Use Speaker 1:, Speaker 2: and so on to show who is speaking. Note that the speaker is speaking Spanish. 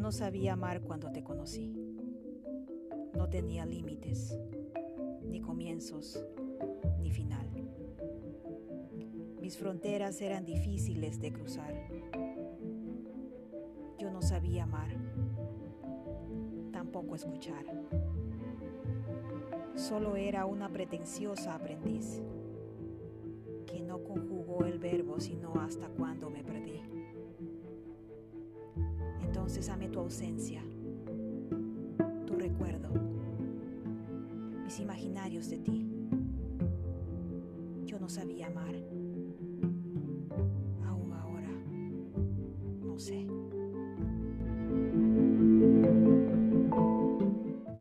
Speaker 1: no sabía amar cuando te conocí. No tenía límites, ni comienzos, ni final. Mis fronteras eran difíciles de cruzar. Yo no sabía amar, tampoco escuchar. Solo era una pretenciosa aprendiz que no conjugó el verbo sino hasta cuando me perdí entonces ame tu ausencia, tu recuerdo, mis imaginarios de ti. Yo no sabía amar. Aún ahora, no sé.